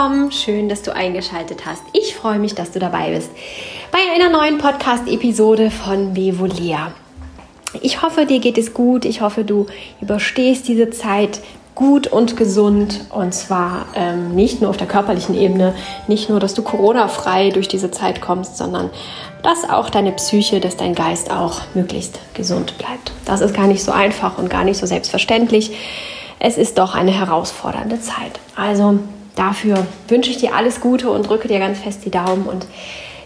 willkommen. Schön, dass du eingeschaltet hast. Ich freue mich, dass du dabei bist bei einer neuen Podcast-Episode von Bevolea. Ich hoffe, dir geht es gut. Ich hoffe, du überstehst diese Zeit gut und gesund. Und zwar ähm, nicht nur auf der körperlichen Ebene, nicht nur, dass du Corona-frei durch diese Zeit kommst, sondern dass auch deine Psyche, dass dein Geist auch möglichst gesund bleibt. Das ist gar nicht so einfach und gar nicht so selbstverständlich. Es ist doch eine herausfordernde Zeit. Also dafür wünsche ich dir alles Gute und drücke dir ganz fest die Daumen und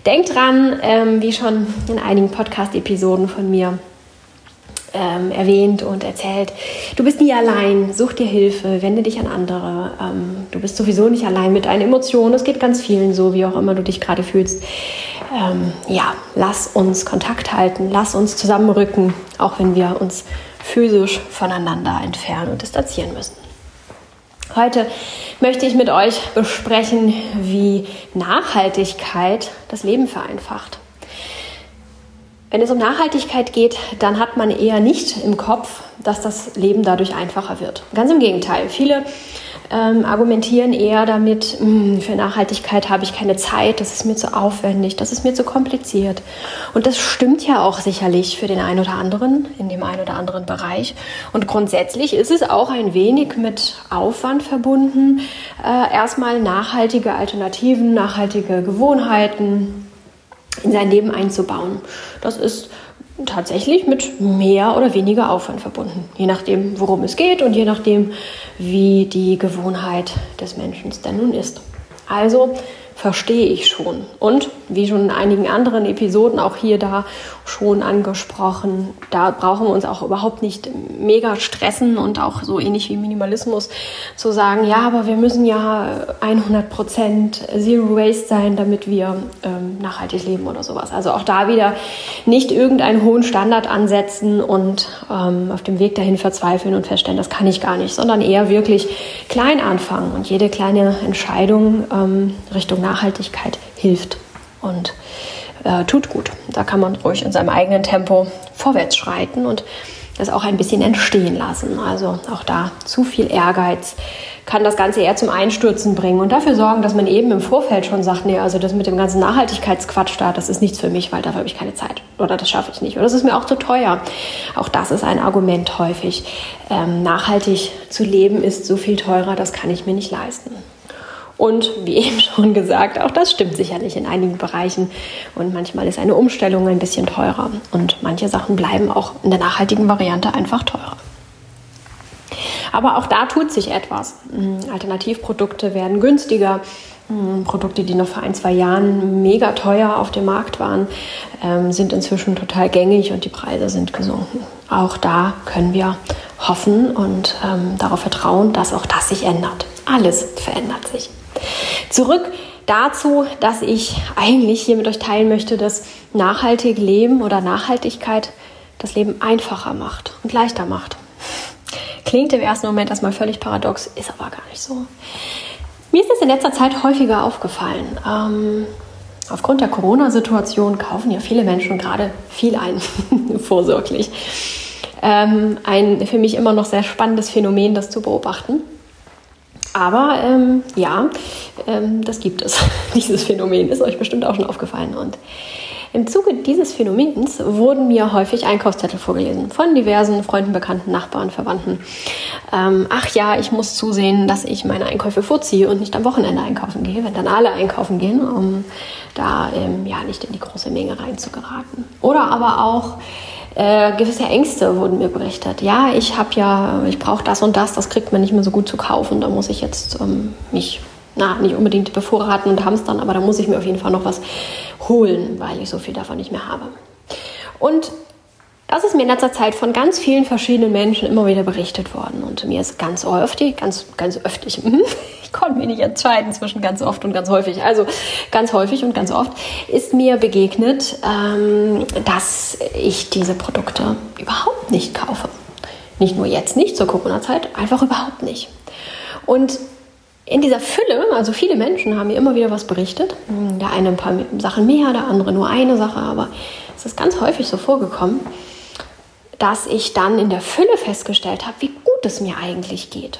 denk dran, ähm, wie schon in einigen Podcast-Episoden von mir ähm, erwähnt und erzählt, du bist nie allein, such dir Hilfe, wende dich an andere. Ähm, du bist sowieso nicht allein mit deinen Emotionen. Es geht ganz vielen so, wie auch immer du dich gerade fühlst. Ähm, ja, lass uns Kontakt halten, lass uns zusammenrücken, auch wenn wir uns physisch voneinander entfernen und distanzieren müssen. Heute möchte ich mit euch besprechen, wie Nachhaltigkeit das Leben vereinfacht. Wenn es um Nachhaltigkeit geht, dann hat man eher nicht im Kopf, dass das Leben dadurch einfacher wird. Ganz im Gegenteil. Viele ähm, argumentieren eher damit, hm, für Nachhaltigkeit habe ich keine Zeit, das ist mir zu aufwendig, das ist mir zu kompliziert. Und das stimmt ja auch sicherlich für den einen oder anderen in dem einen oder anderen Bereich. Und grundsätzlich ist es auch ein wenig mit Aufwand verbunden, äh, erstmal nachhaltige Alternativen, nachhaltige Gewohnheiten in sein Leben einzubauen. Das ist tatsächlich mit mehr oder weniger Aufwand verbunden, je nachdem, worum es geht und je nachdem, wie die Gewohnheit des Menschen denn nun ist. Also verstehe ich schon. Und wie schon in einigen anderen Episoden auch hier da schon angesprochen, da brauchen wir uns auch überhaupt nicht mega stressen und auch so ähnlich wie Minimalismus zu sagen, ja, aber wir müssen ja 100% Zero Waste sein, damit wir ähm, nachhaltig leben oder sowas. Also auch da wieder nicht irgendeinen hohen Standard ansetzen und ähm, auf dem Weg dahin verzweifeln und feststellen, das kann ich gar nicht, sondern eher wirklich klein anfangen und jede kleine Entscheidung ähm, Richtung Nachhaltigkeit hilft und äh, tut gut. Da kann man ruhig in seinem eigenen Tempo vorwärts schreiten und das auch ein bisschen entstehen lassen. Also auch da zu viel Ehrgeiz kann das Ganze eher zum Einstürzen bringen und dafür sorgen, dass man eben im Vorfeld schon sagt, nee, also das mit dem ganzen Nachhaltigkeitsquatsch da, das ist nichts für mich, weil dafür habe ich keine Zeit oder das schaffe ich nicht oder das ist mir auch zu teuer. Auch das ist ein Argument häufig. Ähm, nachhaltig zu leben ist so viel teurer, das kann ich mir nicht leisten. Und wie eben schon gesagt, auch das stimmt sicherlich in einigen Bereichen. Und manchmal ist eine Umstellung ein bisschen teurer. Und manche Sachen bleiben auch in der nachhaltigen Variante einfach teurer. Aber auch da tut sich etwas. Hm, Alternativprodukte werden günstiger. Hm, Produkte, die noch vor ein, zwei Jahren mega teuer auf dem Markt waren, ähm, sind inzwischen total gängig und die Preise sind gesunken. Auch da können wir hoffen und ähm, darauf vertrauen, dass auch das sich ändert. Alles verändert sich. Zurück dazu, dass ich eigentlich hier mit euch teilen möchte, dass nachhaltig Leben oder Nachhaltigkeit das Leben einfacher macht und leichter macht. Klingt im ersten Moment erstmal völlig paradox, ist aber gar nicht so. Mir ist es in letzter Zeit häufiger aufgefallen. Ähm, aufgrund der Corona-Situation kaufen ja viele Menschen gerade viel ein, vorsorglich. Ähm, ein für mich immer noch sehr spannendes Phänomen, das zu beobachten. Aber ähm, ja, ähm, das gibt es. Dieses Phänomen ist euch bestimmt auch schon aufgefallen. Und im Zuge dieses Phänomens wurden mir häufig Einkaufszettel vorgelesen von diversen Freunden, Bekannten, Nachbarn, Verwandten. Ähm, ach ja, ich muss zusehen, dass ich meine Einkäufe vorziehe und nicht am Wochenende einkaufen gehe, wenn dann alle einkaufen gehen, um da ähm, ja nicht in die große Menge reinzugeraten. Oder aber auch äh, gewisse Ängste wurden mir berichtet. Ja, ich habe ja, ich brauche das und das, das kriegt man nicht mehr so gut zu kaufen. Da muss ich jetzt ähm, mich, na, nicht unbedingt bevorraten und hamstern, aber da muss ich mir auf jeden Fall noch was holen, weil ich so viel davon nicht mehr habe. Und das ist mir in letzter Zeit von ganz vielen verschiedenen Menschen immer wieder berichtet worden. Und mir ist ganz häufig, ganz, ganz öftig, ich konnte mich nicht entscheiden zwischen ganz oft und ganz häufig, also ganz häufig und ganz oft ist mir begegnet, ähm, dass ich diese Produkte überhaupt nicht kaufe. Nicht nur jetzt nicht zur Corona-Zeit, einfach überhaupt nicht. Und in dieser Fülle, also viele Menschen haben mir immer wieder was berichtet. Der eine ein paar Sachen mehr, der andere nur eine Sache, aber es ist ganz häufig so vorgekommen dass ich dann in der Fülle festgestellt habe, wie gut es mir eigentlich geht.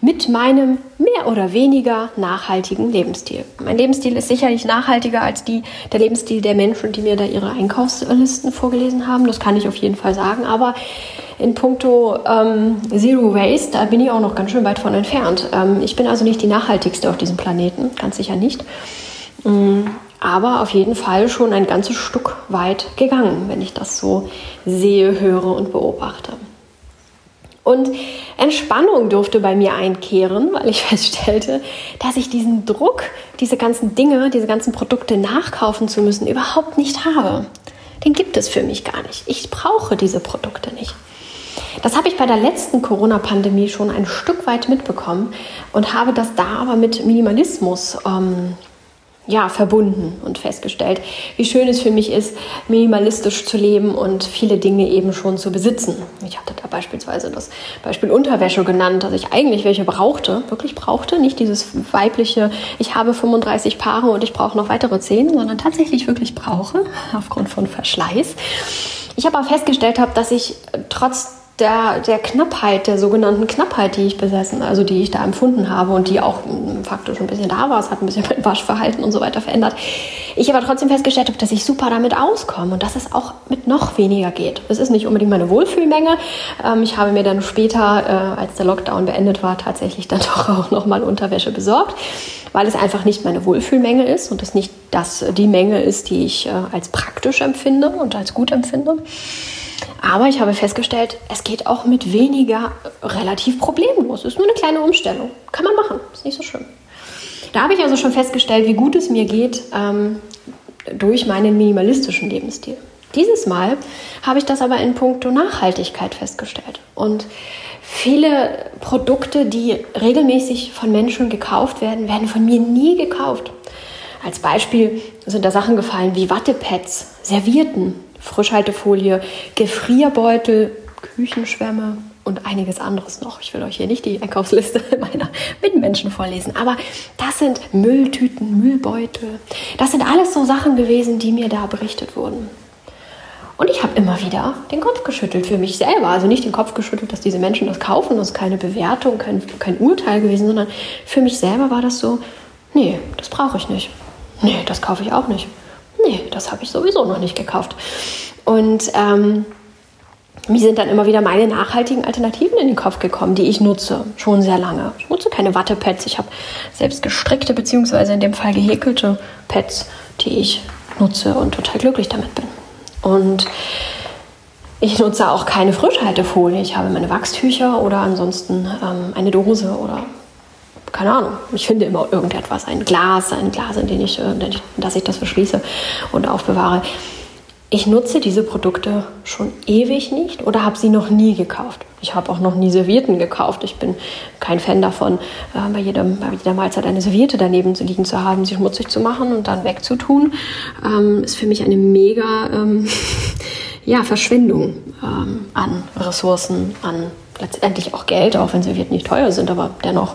mit meinem mehr oder weniger nachhaltigen Lebensstil. Mein Lebensstil ist sicherlich nachhaltiger als die, der Lebensstil der Menschen, die mir da ihre Einkaufslisten vorgelesen haben. Das kann ich auf jeden Fall sagen. Aber in puncto ähm, Zero Waste, da bin ich auch noch ganz schön weit von entfernt. Ähm, ich bin also nicht die nachhaltigste auf diesem Planeten, ganz sicher nicht. Ähm, aber auf jeden Fall schon ein ganzes Stück weit gegangen, wenn ich das so sehe, höre und beobachte. Und Entspannung durfte bei mir einkehren, weil ich feststellte, dass ich diesen Druck, diese ganzen Dinge, diese ganzen Produkte nachkaufen zu müssen, überhaupt nicht habe. Den gibt es für mich gar nicht. Ich brauche diese Produkte nicht. Das habe ich bei der letzten Corona-Pandemie schon ein Stück weit mitbekommen und habe das da aber mit Minimalismus ähm, ja, verbunden und festgestellt, wie schön es für mich ist, minimalistisch zu leben und viele Dinge eben schon zu besitzen. Ich hatte da beispielsweise das Beispiel Unterwäsche genannt, dass ich eigentlich welche brauchte, wirklich brauchte, nicht dieses weibliche, ich habe 35 Paare und ich brauche noch weitere 10, sondern tatsächlich wirklich brauche, aufgrund von Verschleiß. Ich habe aber festgestellt, habe, dass ich trotz der, der Knappheit, der sogenannten Knappheit, die ich besessen, also die ich da empfunden habe und die auch hm, faktisch ein bisschen da war. Es hat ein bisschen mein Waschverhalten und so weiter verändert. Ich aber trotzdem festgestellt habe, dass ich super damit auskomme und dass es auch mit noch weniger geht. Es ist nicht unbedingt meine Wohlfühlmenge. Ähm, ich habe mir dann später, äh, als der Lockdown beendet war, tatsächlich dann doch auch nochmal Unterwäsche besorgt, weil es einfach nicht meine Wohlfühlmenge ist und es nicht das, die Menge ist, die ich äh, als praktisch empfinde und als gut empfinde. Aber ich habe festgestellt, es geht auch mit weniger relativ problemlos. Ist nur eine kleine Umstellung. Kann man machen, ist nicht so schlimm. Da habe ich also schon festgestellt, wie gut es mir geht ähm, durch meinen minimalistischen Lebensstil. Dieses Mal habe ich das aber in puncto Nachhaltigkeit festgestellt. Und viele Produkte, die regelmäßig von Menschen gekauft werden, werden von mir nie gekauft. Als Beispiel sind da Sachen gefallen wie Wattepads, Servierten, Frischhaltefolie, Gefrierbeutel, Küchenschwämme und einiges anderes noch. Ich will euch hier nicht die Einkaufsliste meiner Mitmenschen vorlesen, aber das sind Mülltüten, Müllbeutel. Das sind alles so Sachen gewesen, die mir da berichtet wurden. Und ich habe immer wieder den Kopf geschüttelt für mich selber. Also nicht den Kopf geschüttelt, dass diese Menschen das kaufen. Das ist keine Bewertung, kein, kein Urteil gewesen, sondern für mich selber war das so, nee, das brauche ich nicht. Nee, das kaufe ich auch nicht nee, das habe ich sowieso noch nicht gekauft. Und ähm, mir sind dann immer wieder meine nachhaltigen Alternativen in den Kopf gekommen, die ich nutze, schon sehr lange. Ich nutze keine Wattepads, ich habe selbst gestrickte bzw. in dem Fall gehäkelte Pads, die ich nutze und total glücklich damit bin. Und ich nutze auch keine Frischhaltefolie. Ich habe meine Wachstücher oder ansonsten ähm, eine Dose oder keine Ahnung, ich finde immer irgendetwas, ein Glas, ein Glas, in dem ich, dass ich das verschließe und aufbewahre. Ich nutze diese Produkte schon ewig nicht oder habe sie noch nie gekauft. Ich habe auch noch nie Servietten gekauft. Ich bin kein Fan davon, äh, bei, jedem, bei jeder Mahlzeit eine Serviette daneben zu liegen zu haben, sie schmutzig zu machen und dann wegzutun. Ähm, ist für mich eine mega ähm, ja, Verschwendung ähm, an Ressourcen, an letztendlich auch Geld, auch wenn Servietten nicht teuer sind, aber dennoch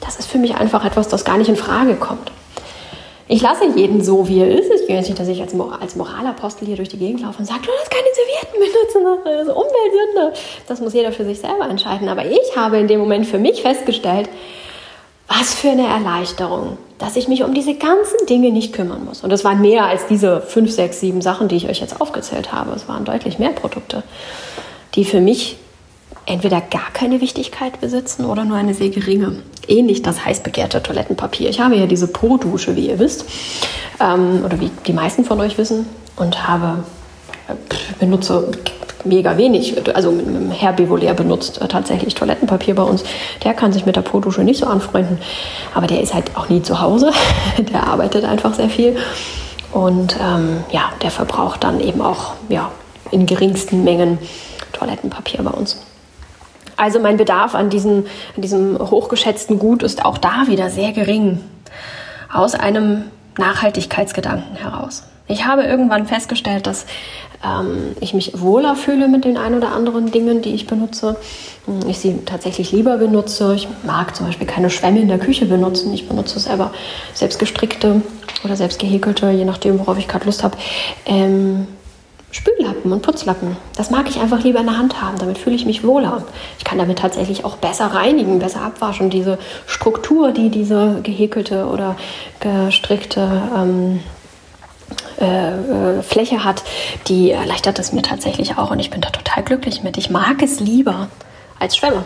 das ist für mich einfach etwas, das gar nicht in Frage kommt. Ich lasse jeden so, wie er ist. Ich will jetzt nicht, dass ich als, als Moralapostel hier durch die Gegend laufe und sage, du darfst keine Servietten benutzen, das ist Umweltsünde. Das muss jeder für sich selber entscheiden. Aber ich habe in dem Moment für mich festgestellt, was für eine Erleichterung, dass ich mich um diese ganzen Dinge nicht kümmern muss. Und es waren mehr als diese fünf, sechs, sieben Sachen, die ich euch jetzt aufgezählt habe. Es waren deutlich mehr Produkte, die für mich entweder gar keine Wichtigkeit besitzen oder nur eine sehr geringe. Ähnlich das heiß begehrte Toilettenpapier. Ich habe ja diese Po-Dusche, wie ihr wisst, ähm, oder wie die meisten von euch wissen, und habe äh, benutze mega wenig, also Herr Bevolär benutzt äh, tatsächlich Toilettenpapier bei uns. Der kann sich mit der Po-Dusche nicht so anfreunden, aber der ist halt auch nie zu Hause. der arbeitet einfach sehr viel und ähm, ja, der verbraucht dann eben auch ja, in geringsten Mengen Toilettenpapier bei uns. Also mein Bedarf an, diesen, an diesem hochgeschätzten Gut ist auch da wieder sehr gering. Aus einem Nachhaltigkeitsgedanken heraus. Ich habe irgendwann festgestellt, dass ähm, ich mich wohler fühle mit den ein oder anderen Dingen, die ich benutze. Ich sie tatsächlich lieber benutze. Ich mag zum Beispiel keine Schwämme in der Küche benutzen. Ich benutze selber selbst gestrickte oder selbst gehäkelte, je nachdem, worauf ich gerade Lust habe. Ähm, Spüllappen und Putzlappen. Das mag ich einfach lieber in der Hand haben. Damit fühle ich mich wohler. Ich kann damit tatsächlich auch besser reinigen, besser abwaschen. Diese Struktur, die diese gehäkelte oder gestrickte ähm, äh, äh, Fläche hat, die erleichtert es mir tatsächlich auch. Und ich bin da total glücklich mit. Ich mag es lieber als Schwämme.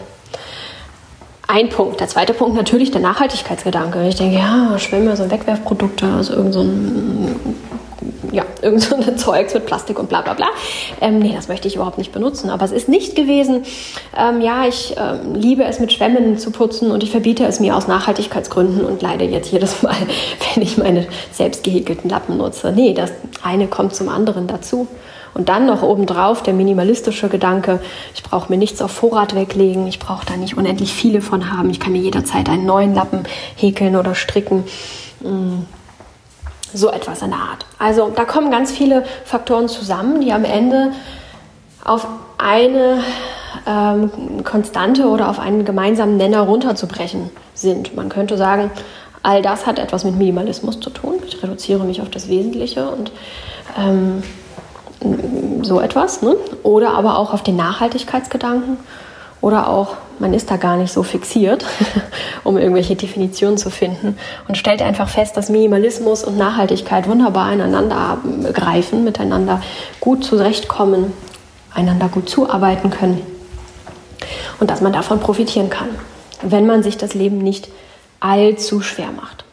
Ein Punkt. Der zweite Punkt natürlich der Nachhaltigkeitsgedanke. Ich denke, ja, Schwämme sind Wegwerfprodukte, also irgend so ein ja, irgend so ein Zeugs mit Plastik und bla bla bla. Ähm, nee, das möchte ich überhaupt nicht benutzen. Aber es ist nicht gewesen, ähm, ja, ich ähm, liebe es mit Schwämmen zu putzen und ich verbiete es mir aus Nachhaltigkeitsgründen und leide jetzt jedes Mal, wenn ich meine selbst gehäkelten Lappen nutze. Nee, das eine kommt zum anderen dazu. Und dann noch obendrauf der minimalistische Gedanke, ich brauche mir nichts auf Vorrat weglegen, ich brauche da nicht unendlich viele von haben, ich kann mir jederzeit einen neuen Lappen häkeln oder stricken. Mm. So etwas in der Art. Also da kommen ganz viele Faktoren zusammen, die am Ende auf eine ähm, Konstante oder auf einen gemeinsamen Nenner runterzubrechen sind. Man könnte sagen, all das hat etwas mit Minimalismus zu tun. Ich reduziere mich auf das Wesentliche und ähm, so etwas. Ne? Oder aber auch auf den Nachhaltigkeitsgedanken oder auch, man ist da gar nicht so fixiert, um irgendwelche Definitionen zu finden und stellt einfach fest, dass Minimalismus und Nachhaltigkeit wunderbar ineinander greifen, miteinander gut zurechtkommen, einander gut zuarbeiten können und dass man davon profitieren kann, wenn man sich das Leben nicht allzu schwer macht.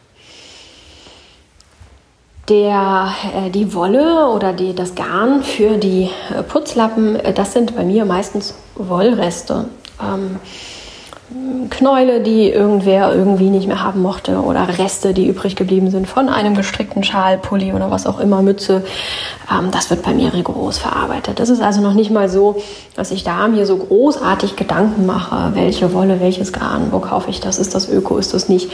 Der, äh, die Wolle oder die, das Garn für die äh, Putzlappen, äh, das sind bei mir meistens Wollreste ähm, Knäule, die irgendwer irgendwie nicht mehr haben mochte oder Reste, die übrig geblieben sind von einem gestrickten Schal, Pulli oder was auch immer, Mütze. Ähm, das wird bei mir rigoros verarbeitet. Das ist also noch nicht mal so, dass ich da mir so großartig Gedanken mache, welche Wolle, welches Garn, wo kaufe ich das, ist das Öko, ist das nicht.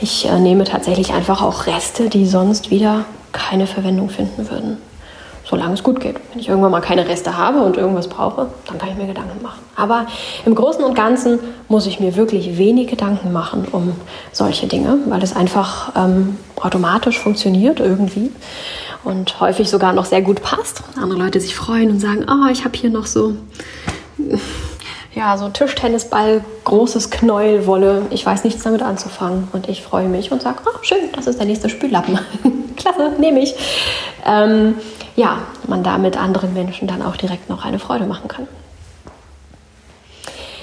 Ich äh, nehme tatsächlich einfach auch Reste, die sonst wieder keine Verwendung finden würden solange es gut geht. Wenn ich irgendwann mal keine Reste habe und irgendwas brauche, dann kann ich mir Gedanken machen. Aber im Großen und Ganzen muss ich mir wirklich wenig Gedanken machen um solche Dinge, weil es einfach ähm, automatisch funktioniert irgendwie und häufig sogar noch sehr gut passt. Andere Leute sich freuen und sagen, oh, ich habe hier noch so ja, so Tischtennisball, großes Knäuel Wolle. Ich weiß nichts damit anzufangen und ich freue mich und sage, oh, schön, das ist der nächste Spüllappen. Klasse, nehme ich. Ähm, ja, man damit anderen Menschen dann auch direkt noch eine Freude machen kann.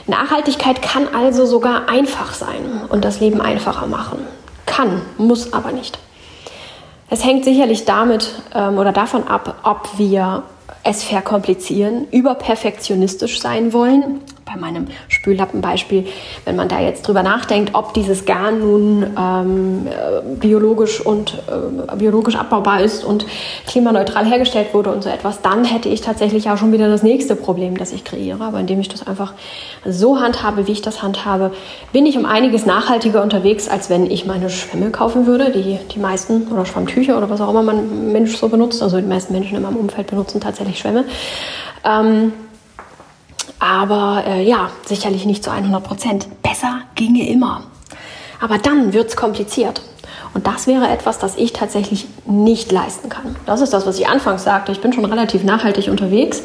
Nachhaltigkeit kann also sogar einfach sein und das Leben einfacher machen. Kann, muss aber nicht. Es hängt sicherlich damit ähm, oder davon ab, ob wir es verkomplizieren, überperfektionistisch sein wollen bei meinem Spüllappenbeispiel, wenn man da jetzt drüber nachdenkt, ob dieses Garn nun ähm, äh, biologisch und äh, biologisch abbaubar ist und klimaneutral hergestellt wurde und so etwas, dann hätte ich tatsächlich auch schon wieder das nächste Problem, das ich kreiere. Aber indem ich das einfach so handhabe, wie ich das handhabe, bin ich um einiges nachhaltiger unterwegs, als wenn ich meine Schwämme kaufen würde, die die meisten oder Schwammtücher oder was auch immer man Mensch so benutzt. Also die meisten Menschen in meinem Umfeld benutzen tatsächlich Schwämme. Ähm, aber äh, ja, sicherlich nicht zu 100 Prozent. Besser ginge immer. Aber dann wird es kompliziert. Und das wäre etwas, das ich tatsächlich nicht leisten kann. Das ist das, was ich anfangs sagte. Ich bin schon relativ nachhaltig unterwegs,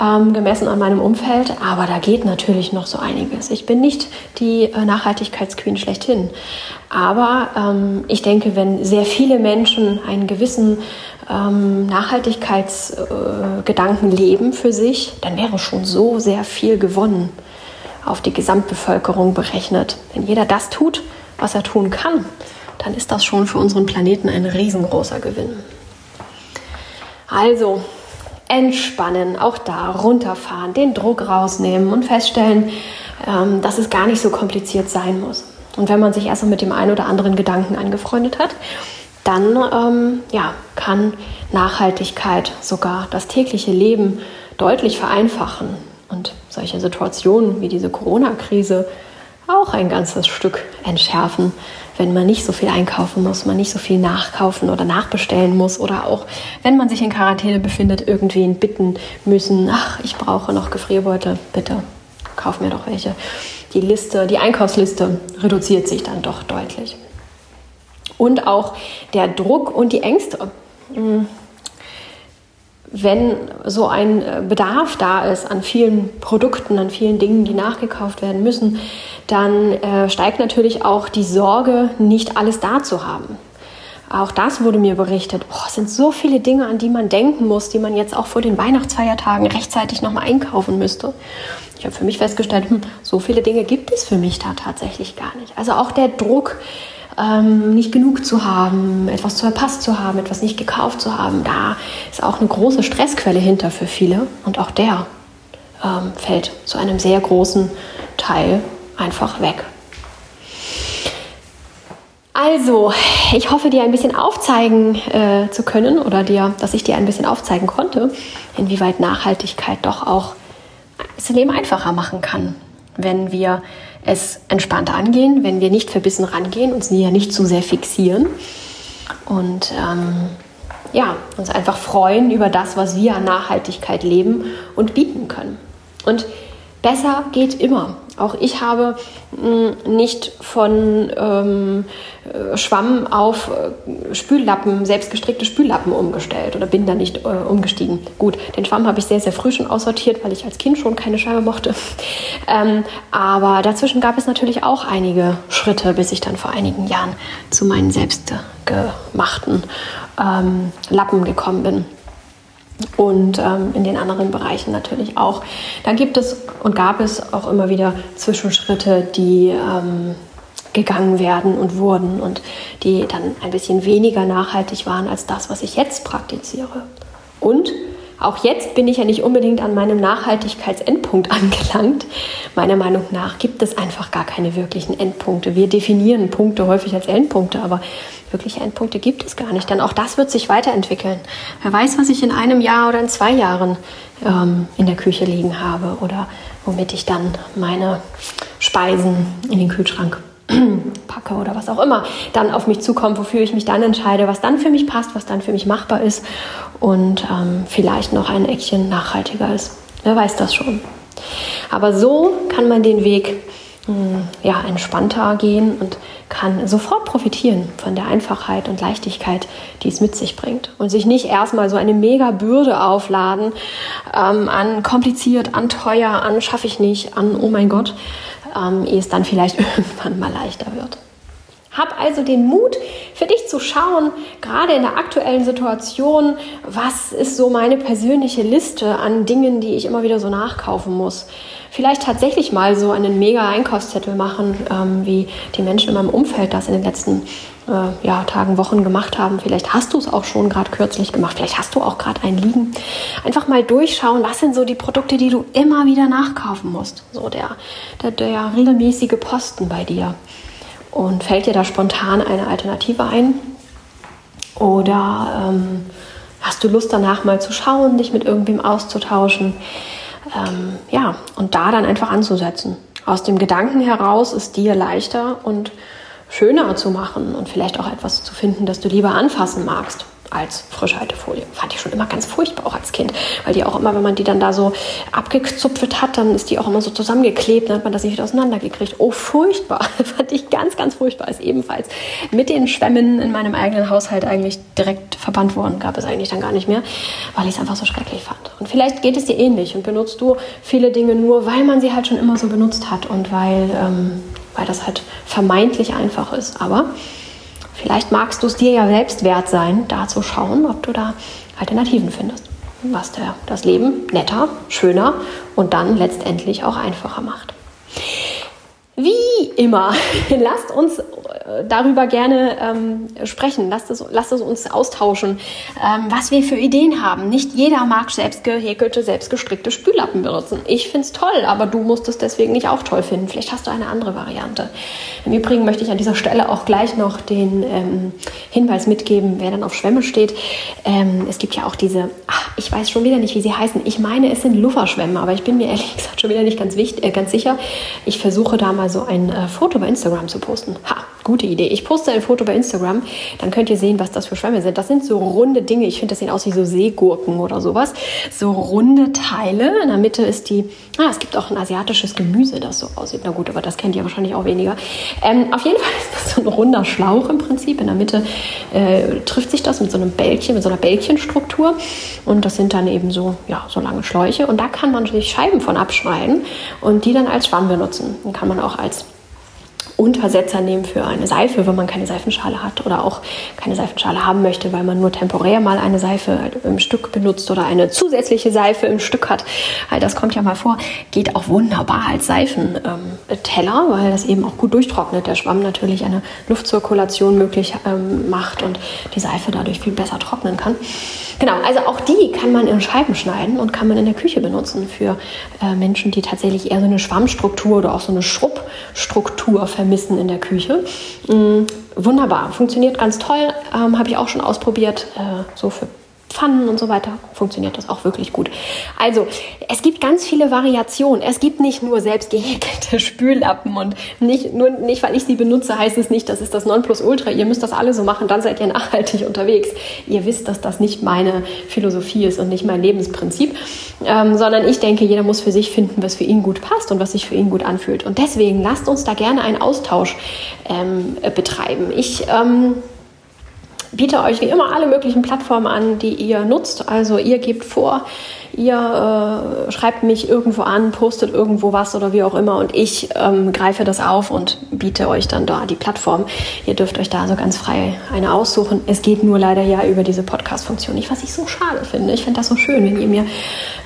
ähm, gemessen an meinem Umfeld, aber da geht natürlich noch so einiges. Ich bin nicht die äh, Nachhaltigkeitsqueen schlechthin. Aber ähm, ich denke, wenn sehr viele Menschen einen gewissen ähm, Nachhaltigkeitsgedanken äh, leben für sich, dann wäre schon so sehr viel gewonnen auf die Gesamtbevölkerung berechnet. Wenn jeder das tut, was er tun kann, dann ist das schon für unseren Planeten ein riesengroßer Gewinn. Also entspannen, auch da runterfahren, den Druck rausnehmen und feststellen, ähm, dass es gar nicht so kompliziert sein muss. Und wenn man sich erst mal mit dem einen oder anderen Gedanken angefreundet hat, dann ähm, ja, kann Nachhaltigkeit sogar das tägliche Leben deutlich vereinfachen. Und solche Situationen wie diese Corona-Krise auch ein ganzes Stück entschärfen, wenn man nicht so viel einkaufen muss, man nicht so viel nachkaufen oder nachbestellen muss oder auch, wenn man sich in Quarantäne befindet, irgendwen bitten müssen, ach, ich brauche noch Gefrierbeutel, bitte, kauf mir doch welche. Die Liste, die Einkaufsliste reduziert sich dann doch deutlich und auch der Druck und die Ängste. Hm. wenn so ein äh, Bedarf da ist an vielen Produkten, an vielen Dingen, die nachgekauft werden müssen, dann äh, steigt natürlich auch die Sorge, nicht alles da zu haben. Auch das wurde mir berichtet. Boah, es sind so viele Dinge, an die man denken muss, die man jetzt auch vor den Weihnachtsfeiertagen rechtzeitig nochmal einkaufen müsste. Ich habe für mich festgestellt, hm, so viele Dinge gibt es für mich da tatsächlich gar nicht. Also auch der Druck, ähm, nicht genug zu haben, etwas zu verpasst zu haben, etwas nicht gekauft zu haben, da ist auch eine große Stressquelle hinter für viele. Und auch der ähm, fällt zu einem sehr großen Teil einfach weg. Also, ich hoffe, dir ein bisschen aufzeigen äh, zu können oder dir, dass ich dir ein bisschen aufzeigen konnte, inwieweit Nachhaltigkeit doch auch das Leben einfacher machen kann, wenn wir es entspannter angehen, wenn wir nicht verbissen rangehen, uns ja nicht zu sehr fixieren und ähm, ja, uns einfach freuen über das, was wir an Nachhaltigkeit leben und bieten können. Und besser geht immer. Auch ich habe mh, mm, nicht von ähm, äh, Schwamm auf äh, Spüllappen, selbstgestrickte Spüllappen umgestellt oder bin da nicht äh, umgestiegen. Gut, den Schwamm habe ich sehr, sehr früh schon aussortiert, weil ich als Kind schon keine Scheibe mochte. Ähm, aber dazwischen gab es natürlich auch einige Schritte, bis ich dann vor einigen Jahren zu meinen selbstgemachten ähm, Lappen gekommen bin und ähm, in den anderen Bereichen natürlich auch. Da gibt es und gab es auch immer wieder Zwischenschritte, die ähm, gegangen werden und wurden und die dann ein bisschen weniger nachhaltig waren als das, was ich jetzt praktiziere. Und auch jetzt bin ich ja nicht unbedingt an meinem Nachhaltigkeitsendpunkt angelangt. Meiner Meinung nach gibt es einfach gar keine wirklichen Endpunkte. Wir definieren Punkte häufig als Endpunkte, aber wirkliche Endpunkte gibt es gar nicht. Denn auch das wird sich weiterentwickeln. Wer weiß, was ich in einem Jahr oder in zwei Jahren ähm, in der Küche liegen habe oder womit ich dann meine Speisen in den Kühlschrank packe oder was auch immer dann auf mich zukommt, wofür ich mich dann entscheide, was dann für mich passt, was dann für mich machbar ist und ähm, vielleicht noch ein Eckchen nachhaltiger ist. Wer weiß das schon. Aber so kann man den Weg mh, hm, ja, entspannter gehen und kann sofort profitieren von der Einfachheit und Leichtigkeit, die es mit sich bringt. Und sich nicht erstmal so eine mega Bürde aufladen ähm, an kompliziert, an teuer, an schaffe ich nicht, an oh mein Gott, ähm, ehe es dann vielleicht irgendwann mal leichter wird. Hab also den Mut, für dich zu schauen, gerade in der aktuellen Situation, was ist so meine persönliche Liste an Dingen, die ich immer wieder so nachkaufen muss. Vielleicht tatsächlich mal so einen mega Einkaufszettel machen, ähm, wie die Menschen in meinem Umfeld das in den letzten äh, ja, Tagen, Wochen gemacht haben. Vielleicht hast du es auch schon gerade kürzlich gemacht. Vielleicht hast du auch gerade einen liegen. Einfach mal durchschauen, was sind so die Produkte, die du immer wieder nachkaufen musst. So der, der, der regelmäßige Posten bei dir. Und fällt dir da spontan eine Alternative ein? Oder ähm, hast du Lust danach mal zu schauen, dich mit irgendwem auszutauschen? Ähm, ja, und da dann einfach anzusetzen. Aus dem Gedanken heraus ist dir leichter und schöner zu machen und vielleicht auch etwas zu finden, das du lieber anfassen magst als Frischhaltefolie. Fand ich schon immer ganz furchtbar, auch als Kind. Weil die auch immer, wenn man die dann da so abgezupft hat, dann ist die auch immer so zusammengeklebt, dann hat man das nicht auseinandergekriegt. Oh, furchtbar. Fand ich ganz, ganz furchtbar. Ist ebenfalls mit den Schwämmen in meinem eigenen Haushalt eigentlich direkt verbannt worden. Gab es eigentlich dann gar nicht mehr, weil ich es einfach so schrecklich fand. Und vielleicht geht es dir ähnlich und benutzt du viele Dinge nur, weil man sie halt schon immer so benutzt hat und weil ähm, weil das halt vermeintlich einfach ist. Aber vielleicht magst du es dir ja selbst wert sein, da zu schauen, ob du da Alternativen findest, was der, das Leben netter, schöner und dann letztendlich auch einfacher macht. Wie immer, lasst uns äh, darüber gerne ähm, sprechen, lasst es, lasst es uns austauschen, ähm, was wir für Ideen haben. Nicht jeder mag selbst gehäkelte, selbst gestrickte Spüllappen benutzen. Ich finde es toll, aber du musst es deswegen nicht auch toll finden. Vielleicht hast du eine andere Variante. Im Übrigen möchte ich an dieser Stelle auch gleich noch den ähm, Hinweis mitgeben, wer dann auf Schwämme steht. Ähm, es gibt ja auch diese, ach, ich weiß schon wieder nicht, wie sie heißen. Ich meine, es sind Lufferschwämme, aber ich bin mir ehrlich gesagt schon wieder nicht ganz, wichtig, äh, ganz sicher. Ich versuche da mal mal so ein äh, Foto bei Instagram zu posten. Ha, gute Idee. Ich poste ein Foto bei Instagram, dann könnt ihr sehen, was das für Schwämme sind. Das sind so runde Dinge. Ich finde, das sehen aus wie so Seegurken oder sowas. So runde Teile. In der Mitte ist die, ah, es gibt auch ein asiatisches Gemüse, das so aussieht. Na gut, aber das kennt ihr wahrscheinlich auch weniger. Ähm, auf jeden Fall ist das so ein runder Schlauch im Prinzip. In der Mitte äh, trifft sich das mit so einem Bällchen, mit so einer Bällchenstruktur. Und das sind dann eben so, ja, so lange Schläuche. Und da kann man sich Scheiben von abschneiden und die dann als Schwamm benutzen. Den kann man auch als Untersetzer nehmen für eine Seife, wenn man keine Seifenschale hat oder auch keine Seifenschale haben möchte, weil man nur temporär mal eine Seife im Stück benutzt oder eine zusätzliche Seife im Stück hat. Das kommt ja mal vor. Geht auch wunderbar als Seifenteller, weil das eben auch gut durchtrocknet. Der Schwamm natürlich eine Luftzirkulation möglich ähm, macht und die Seife dadurch viel besser trocknen kann. Genau, also auch die kann man in Scheiben schneiden und kann man in der Küche benutzen für äh, Menschen, die tatsächlich eher so eine Schwammstruktur oder auch so eine Schrubbstruktur vermissen in der Küche. Mhm, wunderbar, funktioniert ganz toll, ähm, habe ich auch schon ausprobiert, äh, so für Pfannen und so weiter funktioniert das auch wirklich gut. Also, es gibt ganz viele Variationen. Es gibt nicht nur selbst gehäkelte Spüllappen und nicht nur nicht, weil ich sie benutze, heißt es nicht, das ist das Nonplusultra. Ihr müsst das alle so machen, dann seid ihr nachhaltig unterwegs. Ihr wisst, dass das nicht meine Philosophie ist und nicht mein Lebensprinzip, ähm, sondern ich denke, jeder muss für sich finden, was für ihn gut passt und was sich für ihn gut anfühlt. Und deswegen lasst uns da gerne einen Austausch ähm, betreiben. Ich ähm, biete euch wie immer alle möglichen Plattformen an, die ihr nutzt. Also ihr gebt vor, ihr äh, schreibt mich irgendwo an, postet irgendwo was oder wie auch immer und ich ähm, greife das auf und biete euch dann da die Plattform. Ihr dürft euch da so ganz frei eine aussuchen. Es geht nur leider ja über diese Podcast-Funktion nicht, was ich so schade finde. Ich finde das so schön, wenn ihr mir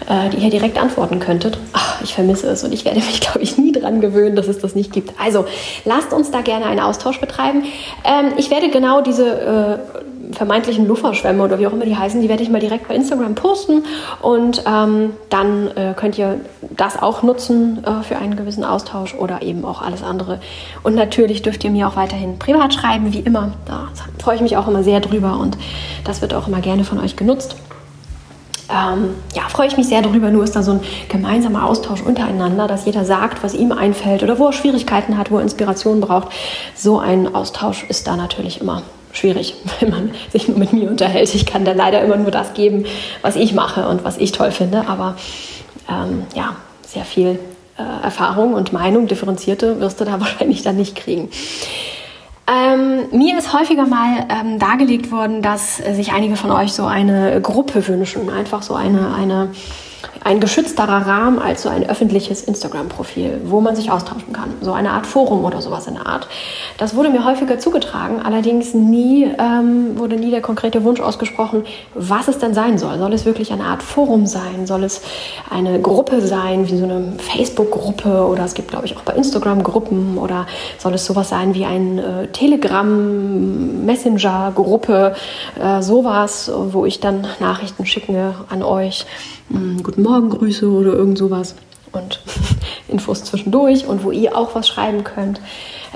äh, hier direkt antworten könntet. Ach, ich vermisse es und ich werde mich, glaube ich, nie dran gewöhnen, dass es das nicht gibt. Also lasst uns da gerne einen Austausch betreiben. Ähm, ich werde genau diese äh, vermeintlichen Lufferschwämme oder wie auch immer die heißen, die werde ich mal direkt bei Instagram posten und ähm, dann äh, könnt ihr das auch nutzen äh, für einen gewissen Austausch oder eben auch alles andere. Und natürlich dürft ihr mir auch weiterhin privat schreiben, wie immer. Da freue ich mich auch immer sehr drüber und das wird auch immer gerne von euch genutzt. Ähm, ja, freue ich mich sehr darüber. Nur ist da so ein gemeinsamer Austausch untereinander, dass jeder sagt, was ihm einfällt oder wo er Schwierigkeiten hat, wo er Inspiration braucht. So ein Austausch ist da natürlich immer schwierig, wenn man sich nur mit mir unterhält. Ich kann da leider immer nur das geben, was ich mache und was ich toll finde. Aber ähm, ja, sehr viel äh, Erfahrung und Meinung, differenzierte, wirst du da wahrscheinlich dann nicht kriegen. Ähm, mir ist häufiger mal ähm, dargelegt worden, dass sich einige von euch so eine Gruppe wünschen, einfach so eine, eine ein geschützterer Rahmen als so ein öffentliches Instagram-Profil, wo man sich austauschen kann. So eine Art Forum oder sowas in der Art. Das wurde mir häufiger zugetragen, allerdings nie ähm, wurde nie der konkrete Wunsch ausgesprochen, was es denn sein soll. Soll es wirklich eine Art Forum sein? Soll es eine Gruppe sein, wie so eine Facebook-Gruppe oder es gibt, glaube ich, auch bei Instagram Gruppen oder soll es sowas sein wie ein äh, Telegram-Messenger-Gruppe, äh, sowas, wo ich dann Nachrichten schicke an euch mh, Guten Morgen Grüße oder irgend sowas und Infos zwischendurch und wo ihr auch was schreiben könnt.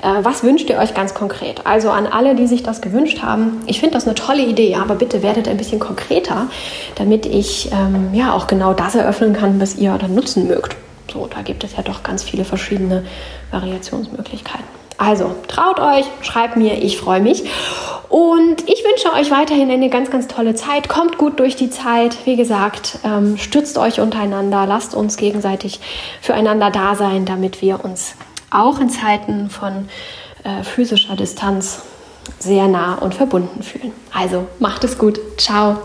Äh, was wünscht ihr euch ganz konkret? Also an alle, die sich das gewünscht haben, ich finde das eine tolle Idee, aber bitte werdet ein bisschen konkreter, damit ich ähm, ja auch genau das eröffnen kann, was ihr dann nutzen mögt. So, da gibt es ja doch ganz viele verschiedene Variationsmöglichkeiten. Also traut euch, schreibt mir, ich freue mich. Und ich wünsche euch weiterhin eine ganz, ganz tolle Zeit. Kommt gut durch die Zeit. Wie gesagt, ähm, stützt euch untereinander, lasst uns gegenseitig füreinander da sein, damit wir uns auch in Zeiten von äh, physischer Distanz sehr nah und verbunden fühlen. Also macht es gut. Ciao.